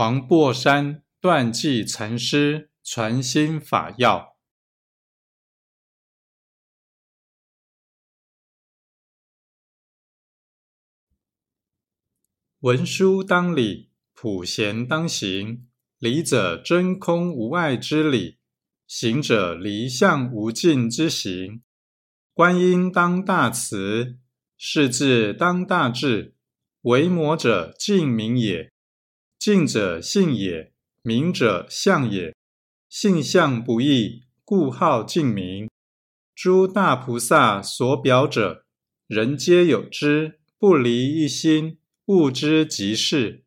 黄檗山断际禅师传心法要：文殊当理，普贤当行。理者真空无碍之理，行者离相无尽之行。观音当大慈，世智当大智。为魔者净明也。净者性也，明者相也。性相不异，故号净明。诸大菩萨所表者，人皆有之，不离一心，悟之即是。